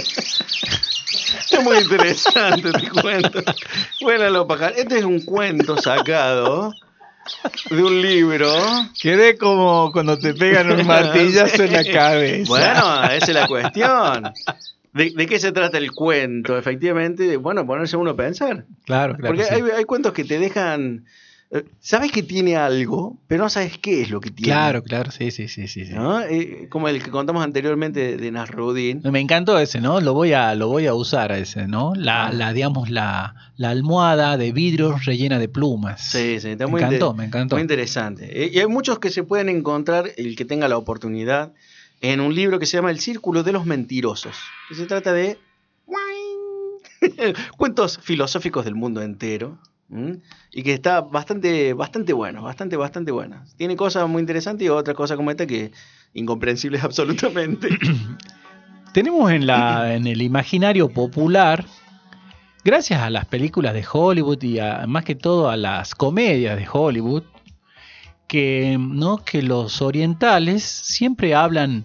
Es muy interesante, te cuento. Bueno, lo pajar. Este es un cuento sacado de un libro. Quedé como cuando te pegan un *laughs* martillazo en la cabeza. Bueno, esa es la cuestión. ¿De, de qué se trata el cuento? Efectivamente, bueno, ponerse uno a pensar. claro, claro. Porque sí. hay, hay cuentos que te dejan sabes que tiene algo, pero no sabes qué es lo que tiene. Claro, claro, sí, sí, sí, sí. sí. ¿no? Eh, como el que contamos anteriormente de, de Nasruddin. Me encantó ese, ¿no? Lo voy a, lo voy a usar a ese, ¿no? La, Ah. la digamos, la, la almohada de vidrio rellena de plumas. Sí, sí, está me muy, encantó, me encantó. muy interesante. Eh, Y hay muchos que se pueden encontrar, el que tenga la oportunidad, en un libro que se llama El Círculo de los Mentirosos, que se trata de *laughs* cuentos filosóficos del mundo entero. Y que está bastante, bastante bueno, bastante, bastante bueno. Tiene cosas muy interesantes y otras cosas como esta que incomprensibles *laughs* absolutamente. Tenemos en, la, en el imaginario popular, gracias a las películas de Hollywood y a- más que todo a las comedias de Hollywood, que, ¿no? que los orientales siempre hablan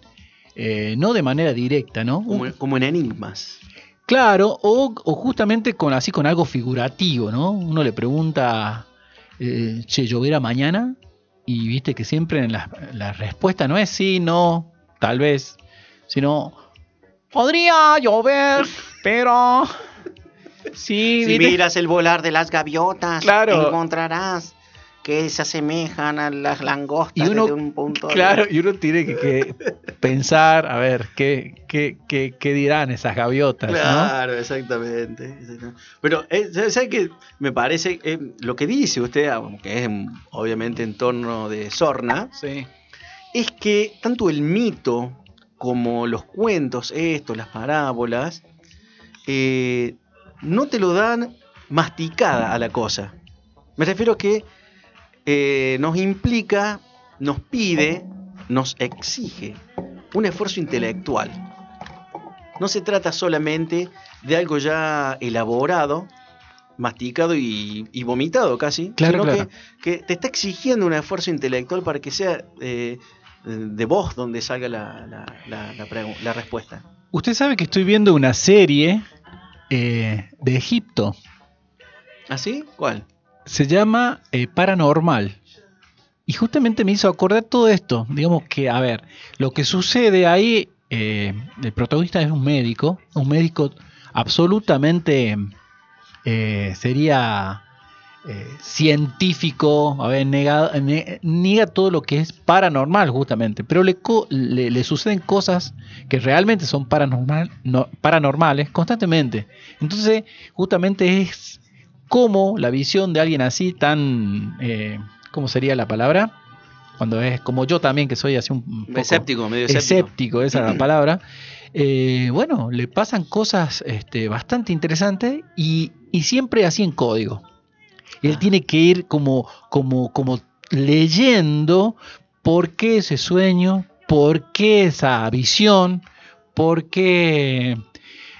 eh, no de manera directa, ¿no? como, como en enigmas. Claro, o, o justamente con así con algo figurativo, ¿no? Uno le pregunta, eh, che, ¿lloverá mañana? Y viste que siempre en la, la respuesta no es sí, no, tal vez, sino podría llover, pero *laughs* sí, Si ¿viste? miras el volar de las gaviotas, Claro. encontrarás que se asemejan a las langostas Y uno- desde un punto de- Claro, y uno tiene que, que pensar, a ver, ¿qué, qué, qué, qué dirán esas gaviotas, ¿no? Claro, exactamente, exactamente. Pero, eh, ¿sabes qué? Me parece, eh, lo que dice usted, aunque es mm, obviamente en torno de Sorna, Sí. es que tanto el mito como los cuentos, estos, las parábolas, eh, no te lo dan masticada a la cosa. Me refiero a que eh, nos implica, nos pide, nos exige un esfuerzo intelectual. No se trata solamente de algo ya elaborado, masticado y, y vomitado casi, Claro, sino claro. Que, que te está exigiendo un esfuerzo intelectual para que sea eh, de vos donde salga la, la- la- la respuesta. Usted sabe que estoy viendo una serie eh, de Egipto. ¿Así? ¿Cuál? Se llama eh, Paranormal. Y justamente me hizo acordar todo esto. Digamos que, a ver, lo que sucede ahí, eh, el protagonista es un médico, un médico absolutamente, eh, sería científico, a ver, niega todo lo que es paranormal justamente, pero le, le, le suceden cosas que realmente son paranormal, no- paranormales constantemente. Entonces, justamente es como la visión de alguien así tan, eh, ¿cómo sería la palabra? Cuando es como yo también, que soy así un un poco Escéptico, medio escéptico. escéptico, esa es la *clears throat* palabra. eh, bueno, le pasan cosas este, bastante interesantes y, y siempre así en código. Él Ah. tiene que ir como, como, como leyendo por qué ese sueño, por qué esa visión, por qué,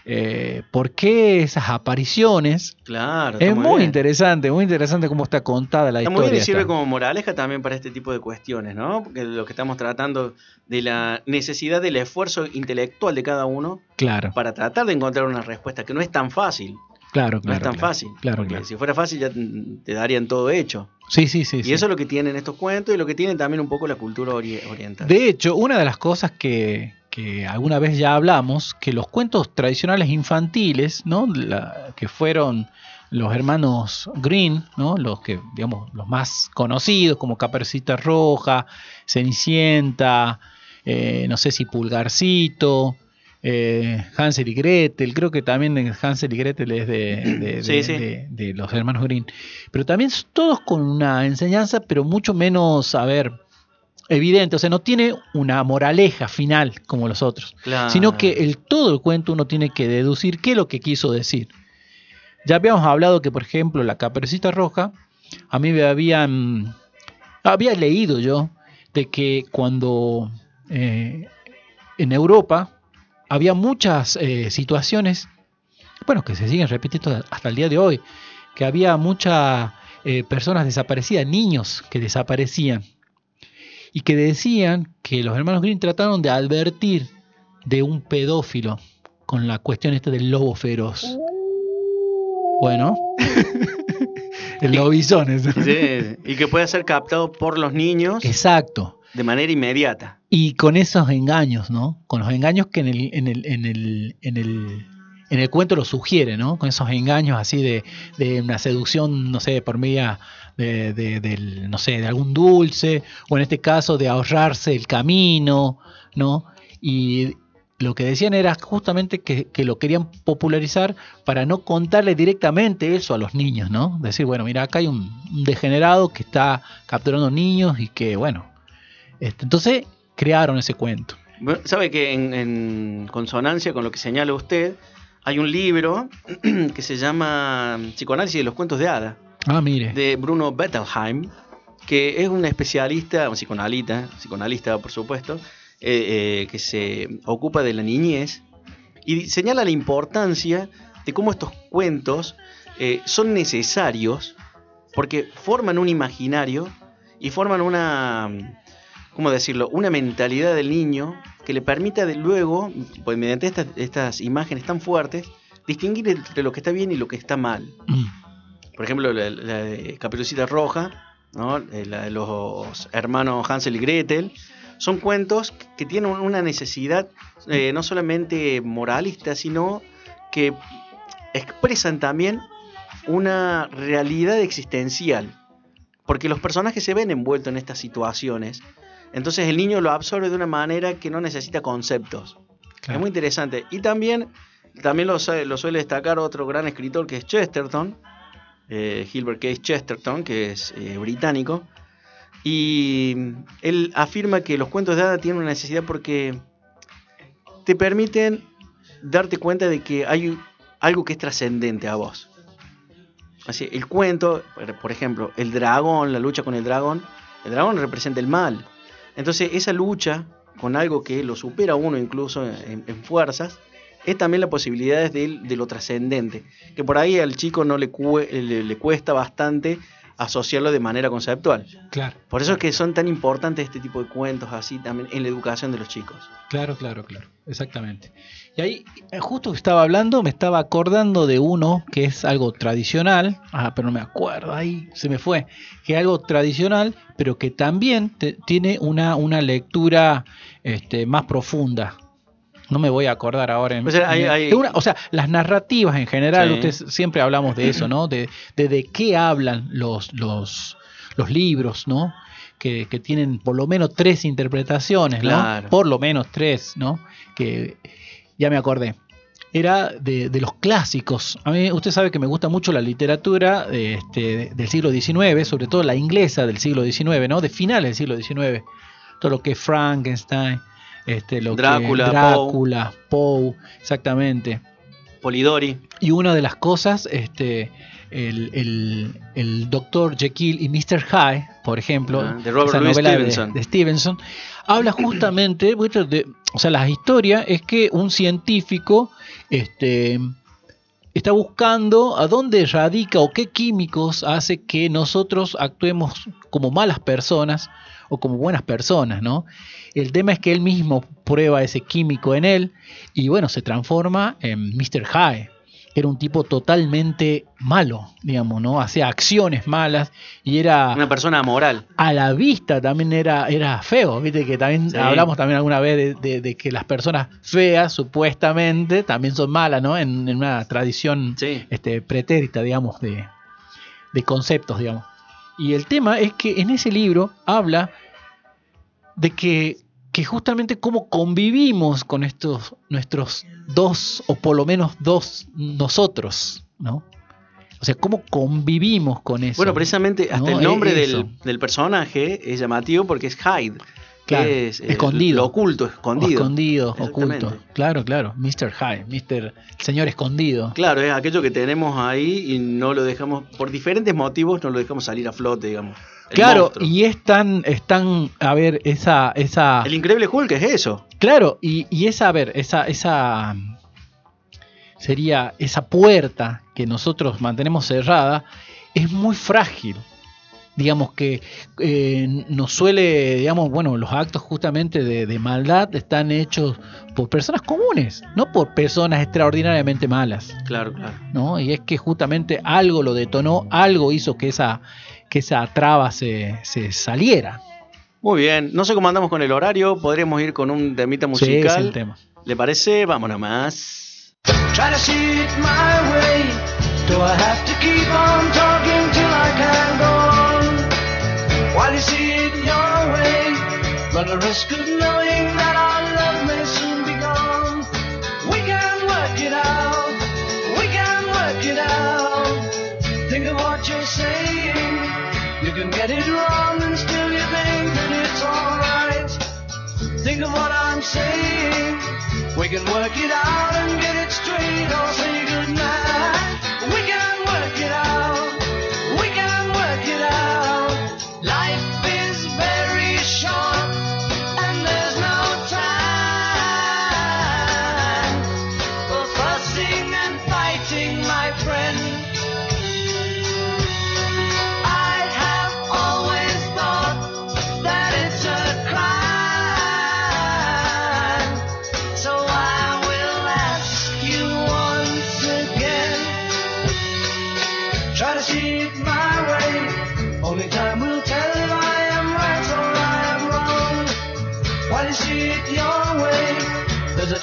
eh, por qué esas apariciones. Claro. Es muy interesante, muy interesante cómo está contada la Está muy historia. bien y sirve esta. como moraleja también para este tipo de cuestiones, ¿no? Porque lo que estamos tratando de la necesidad del esfuerzo intelectual de cada uno Claro, para tratar de encontrar una respuesta que no es tan fácil. claro, No claro. es tan claro. fácil. Claro, porque claro. si fuera fácil ya te darían todo hecho. Sí, sí, sí. y sí. eso es lo que tienen estos cuentos y lo que tiene también un poco la cultura ori- oriental. De hecho, una de las cosas que, que alguna vez ya hablamos, que los cuentos tradicionales infantiles, ¿no? La- que fueron los hermanos Green, ¿no? Los que, digamos, los más conocidos, como Capercita Roja, Cenicienta, eh, no sé si Pulgarcito, eh, Hansel y Gretel, creo que también Hansel y Gretel es de, de- Sí, de- sí. de- de los hermanos Green. Pero también todos con una enseñanza, pero mucho menos, a ver, evidente, o sea, no tiene una moraleja final como los otros, Claro. sino que el todo el cuento uno tiene que deducir qué es lo que quiso decir. Ya habíamos hablado que, por ejemplo, la caperucita roja, a mí me habían, había leído yo de que cuando eh, en Europa había muchas eh, situaciones, bueno, que se siguen repitiendo hasta el día de hoy, que había muchas eh, personas desaparecidas, niños que desaparecían, y que decían que los hermanos Green trataron de advertir de un pedófilo con la cuestión esta del lobo feroz. Bueno, *laughs* el lobizón es. Sí, y que puede ser captado por los niños Exacto. de manera inmediata. Y con esos engaños, ¿no? Con los engaños que en el, en el, en el, en el, en el cuento lo sugiere, ¿no? Con esos engaños así de, de una seducción, no sé, por medio de, de- del, no sé, de algún dulce, o en este caso de ahorrarse el camino, ¿no? Y lo que decían era justamente que, que lo querían popularizar para no contarle directamente eso a los niños, ¿no? Decir, bueno, mira, acá hay un, degenerado que está capturando niños y que, bueno, este, entonces crearon ese cuento. Sabe que en consonancia con lo que señala usted, hay un libro *clears throat* que se llama Psicoanálisis de los cuentos de hada, Ah, mire. de Bruno Bettelheim, que es un especialista, un psicoanalista, psicoanalista por supuesto, eh, eh, que se ocupa de la niñez y señala la importancia de cómo estos cuentos eh, son necesarios porque forman un imaginario y forman una, ¿cómo decirlo?, una mentalidad del niño que le permita de luego, pues mediante estas, estas imágenes tan fuertes, distinguir entre lo que está bien y lo que está mal. Mm, Por ejemplo, la, la de Caperucita Roja, ¿no? Eh, la de los hermanos Hansel y Gretel, son cuentos que tienen una necesidad eh, no solamente moralista, sino que expresan también una realidad existencial. Porque los personajes se ven envueltos en estas situaciones. Entonces el niño lo absorbe de una manera que no necesita conceptos. claro. Es muy interesante. Y también, también lo, suele destacar otro gran escritor que es Chesterton, eh, Gilbert Case Chesterton, que es eh, británico. Y él afirma que los cuentos de hadas tienen una necesidad porque te permiten darte cuenta de que hay algo que es trascendente a vos. Así, el cuento, por ejemplo, el dragón, la lucha con el dragón, el dragón representa el mal. Entonces, esa lucha con algo que lo supera uno incluso en, en fuerzas, es también la posibilidad de, de lo trascendente. Que por ahí al chico no le, le, le cuesta bastante asociarlo de manera conceptual. Claro, Por eso es que son tan importantes este tipo de cuentos así también en la educación de los chicos. claro, claro, claro. Exactamente. Y ahí, eh, justo que estaba hablando, me estaba acordando de uno que es algo tradicional. Ah, pero no me acuerdo, ahí se me fue. Que es algo tradicional, pero que también te- tiene una, una lectura este, más profunda. No me voy a acordar ahora. En, O sea, hay- una- o sea, las narrativas en general, Sí. ustedes siempre hablamos de eso, ¿no? De, de, de qué hablan los, los, los libros, ¿no? Que, que tienen por lo menos tres interpretaciones, ¿no? Claro. Por lo menos tres, ¿no? Que ya me acordé. Era de, de los clásicos. A mí, usted sabe que me gusta mucho la literatura de, este, del siglo XIX, sobre todo la inglesa del siglo XIX, ¿no? De finales del siglo XIX. Todo lo que es Frankenstein, este, lo Drácula, que Drácula, Poe, exactamente. Polidori, Y una de las cosas, este, el, el, el Dr. Jekyll y Mr. Hyde, por ejemplo, Ah, de Robert esa Louis novela de- Stevenson. De, Stevenson, habla justamente, de, o sea, la historia es que un científico este, está buscando a dónde radica o qué químicos hace que nosotros actuemos como malas personas o como buenas personas, ¿no? El tema es que él mismo prueba ese químico en él y bueno, se transforma en Mr. Hyde. Era un tipo totalmente malo, digamos, ¿no? Hacía acciones malas y era una persona moral. a la vista también era, era feo, viste que también Sí. hablamos también alguna vez de, de- de que las personas feas supuestamente también son malas, ¿no? En, en una tradición Sí. este, pretérita, digamos, de, de conceptos, digamos. Y el tema es que en ese libro habla de que, que justamente cómo convivimos con estos nuestros dos, o por lo menos dos nosotros, ¿no? O sea, cómo convivimos con eso. Bueno, precisamente hasta No, el nombre del, del personaje es llamativo porque es Hyde. que Claro, es, eh, escondido. Lo oculto, O escondido. escondido, oculto. Claro, claro. Mr. Hyde, Mr. señor escondido. Claro, es aquello que tenemos ahí y no lo dejamos, por diferentes motivos, no lo dejamos salir a flote, digamos. El claro, monstruo. y es tan, es tan, a ver, esa, esa, El increíble Hulk es eso. claro, y, y esa, a ver, esa, esa, sería esa puerta que nosotros mantenemos cerrada, es muy frágil. Digamos que eh, nos suele, digamos, bueno, los actos justamente de, de maldad están hechos por personas comunes, no por personas extraordinariamente malas. Claro, claro. ¿no? Y es que justamente algo lo detonó, algo hizo que esa, que esa traba se, se saliera. Muy bien, no sé cómo andamos con el horario, podríamos ir con un temita Sí, musical. es el tema. ¿Le parece? Vámonos más. Try to see it my way. Do I have to keep on talking till I can go on? While you see it your way, run the risk of knowing that Think of what I'm saying. We can work it out and get it straight or say goodnight.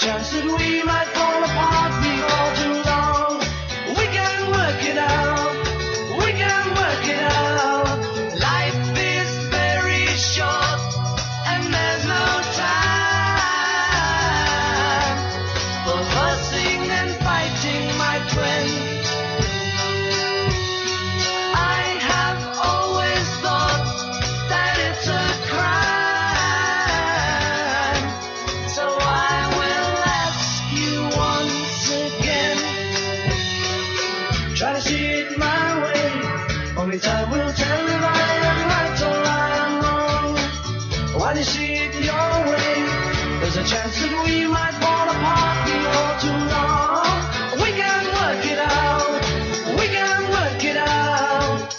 Chance that we We can work out.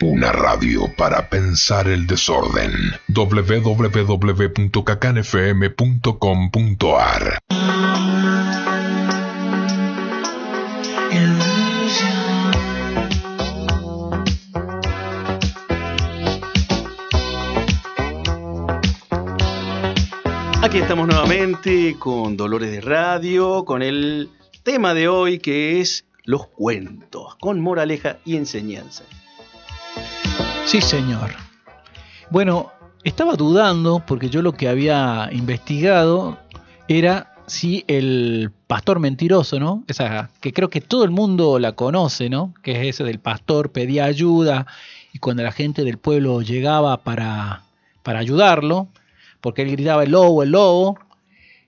Una radio para pensar el desorden. www.cacanfm.com.ar Aquí estamos nuevamente con Dolores de Radio, con el tema de hoy que es los cuentos, con moraleja y enseñanza. Sí, señor. Bueno, estaba dudando porque yo lo que había investigado era si el pastor mentiroso, ¿no? Esa que creo que todo el mundo la conoce, ¿no? Que es ese del pastor pedía ayuda y cuando la gente del pueblo llegaba para, para ayudarlo, porque él gritaba el lobo, el lobo,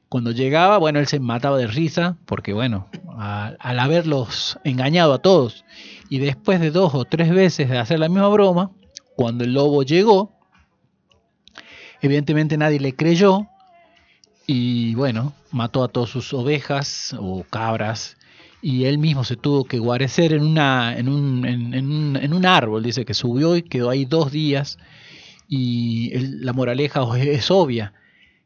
cuando llegaba, bueno, él se mataba de risa porque, bueno, al haberlos engañado a todos y después de dos o tres veces de hacer la misma broma, cuando el lobo llegó, evidentemente nadie le creyó y bueno, mató a todas sus ovejas o cabras y él mismo se tuvo que guarecer en, una, en, un, en, en un, en un árbol, dice que subió y quedó ahí dos días y el- la moraleja es obvia,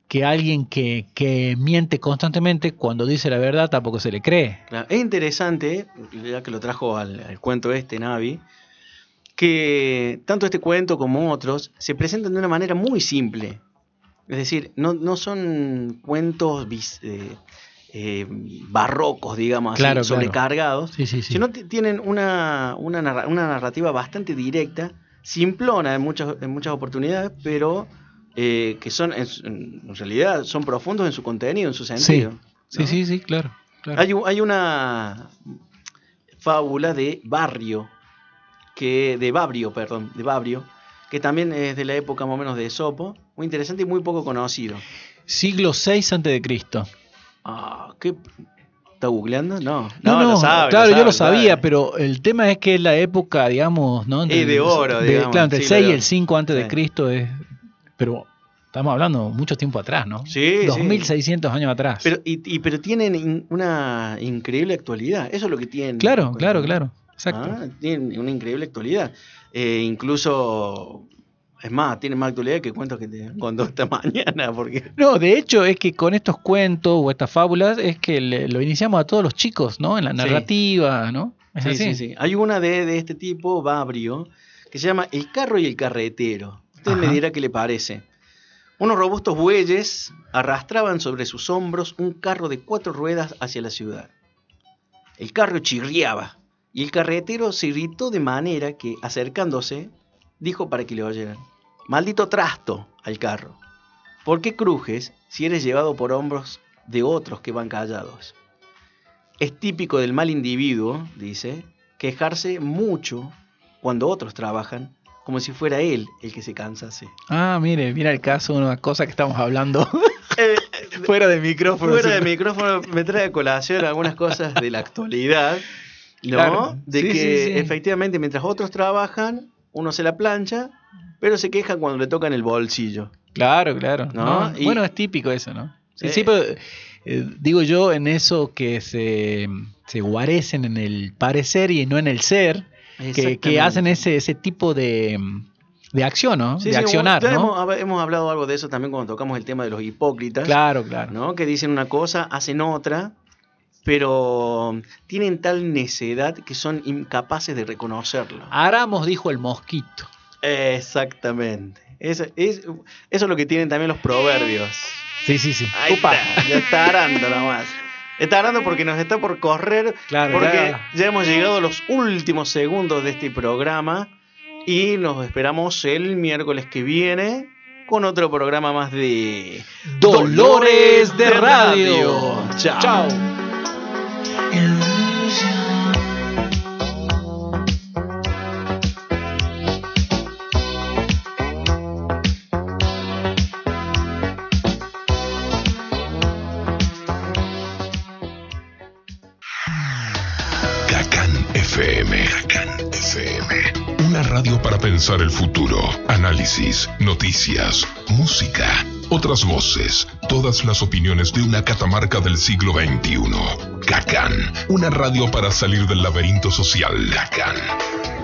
que alguien que, que miente constantemente cuando dice la verdad tampoco se le cree. Claro, Es interesante, ya que lo trajo al, al cuento este, Navi, que tanto este cuento como otros se presentan de una manera muy simple. Es decir, no, no son cuentos eh, eh, barrocos, digamos, así, Claro, claro. sobrecargados, Sí, sí, sí. sino tienen una, una, narra- una narrativa bastante directa, simplona en muchas, en muchas oportunidades, pero eh, que son, en, realidad, son profundos en su contenido, en su sentido. Sí, ¿no? sí, sí, claro. claro. Hay, hay una fábula de Barrio, que de Babrio, perdón, de Babrio, que también es de la época más o menos de Esopo, muy interesante y muy poco conocido. Siglo VI antes de Cristo. Ah, ¿qué? ¿Está googleando? No, No, no, lo sabe, claro, yo sabe, lo sabía, sabe. pero el tema es que la época, digamos, ¿no? Es de oro, de- digamos, Claro, entre el siglo 6 y el oro. 5 antes de Sí. Cristo es... Pero estamos hablando mucho tiempo atrás, ¿no? Sí, sí. 2600 años atrás. Pero, y, y- pero tienen in- una increíble actualidad, eso es lo que tienen. claro, claro, claro. Exacto. Ah, tienen una increíble actualidad. Eh, incluso, es más, tienen más actualidad que cuentos que te contó esta *laughs* mañana, porque No, de hecho es que con estos cuentos o estas fábulas es que le- lo iniciamos a todos los chicos, ¿no? En la Sí. narrativa, ¿no? Es Sí, así. sí, sí. Hay una de, de este tipo, Babrio, que se llama El carro y el carretero. Usted me dirá qué le parece. Unos robustos bueyes arrastraban sobre sus hombros un carro de cuatro ruedas hacia la ciudad. El carro chirriaba y el carretero se irritó de manera que, acercándose, dijo para que le oyeran: Maldito trasto al carro. ¿Por qué crujes si eres llevado por hombros de otros que van callados? Es típico del mal individuo, dice, quejarse mucho cuando otros trabajan, como si fuera él el que se cansase. Ah, mire, mira el caso, una cosa que estamos hablando *laughs* Eh, *laughs* fuera de micrófono. Fuera de micrófono me trae a colación algunas cosas de la actualidad, ¿no? Claro. De Sí, que sí, sí. efectivamente mientras otros trabajan, uno se la plancha, pero se quejan cuando le tocan el bolsillo. Claro, claro. ¿No? ¿no? Y- Bueno, es típico eso, ¿no? Sí, Eh. sí, pero eh, digo yo en eso que se, se guarecen en el parecer y no en el ser, que, hacen ese, ese tipo de, de acción, ¿no? Sí, de sí, accionar, ya ¿no? hemos hablado algo de eso también cuando tocamos el tema de los hipócritas. Claro, claro. ¿no? Que dicen una cosa, hacen otra, pero tienen tal necedad que son incapaces de reconocerlo. Aramos dijo el mosquito. Exactamente. Eso es, eso es lo que tienen también los proverbios. Sí, sí, sí. Ahí Upa. está, ya está arando nomás. Está arando porque nos está por correr, Claro, porque ya. ya hemos llegado a los últimos segundos de este programa y nos esperamos el miércoles que viene con otro programa más de Dolores de Radio. Chao. Chao. Radio para pensar el futuro. Análisis, noticias, música, otras voces, todas las opiniones de una catamarca del siglo XXI. Cacan. Una radio para salir del laberinto social. Cacan.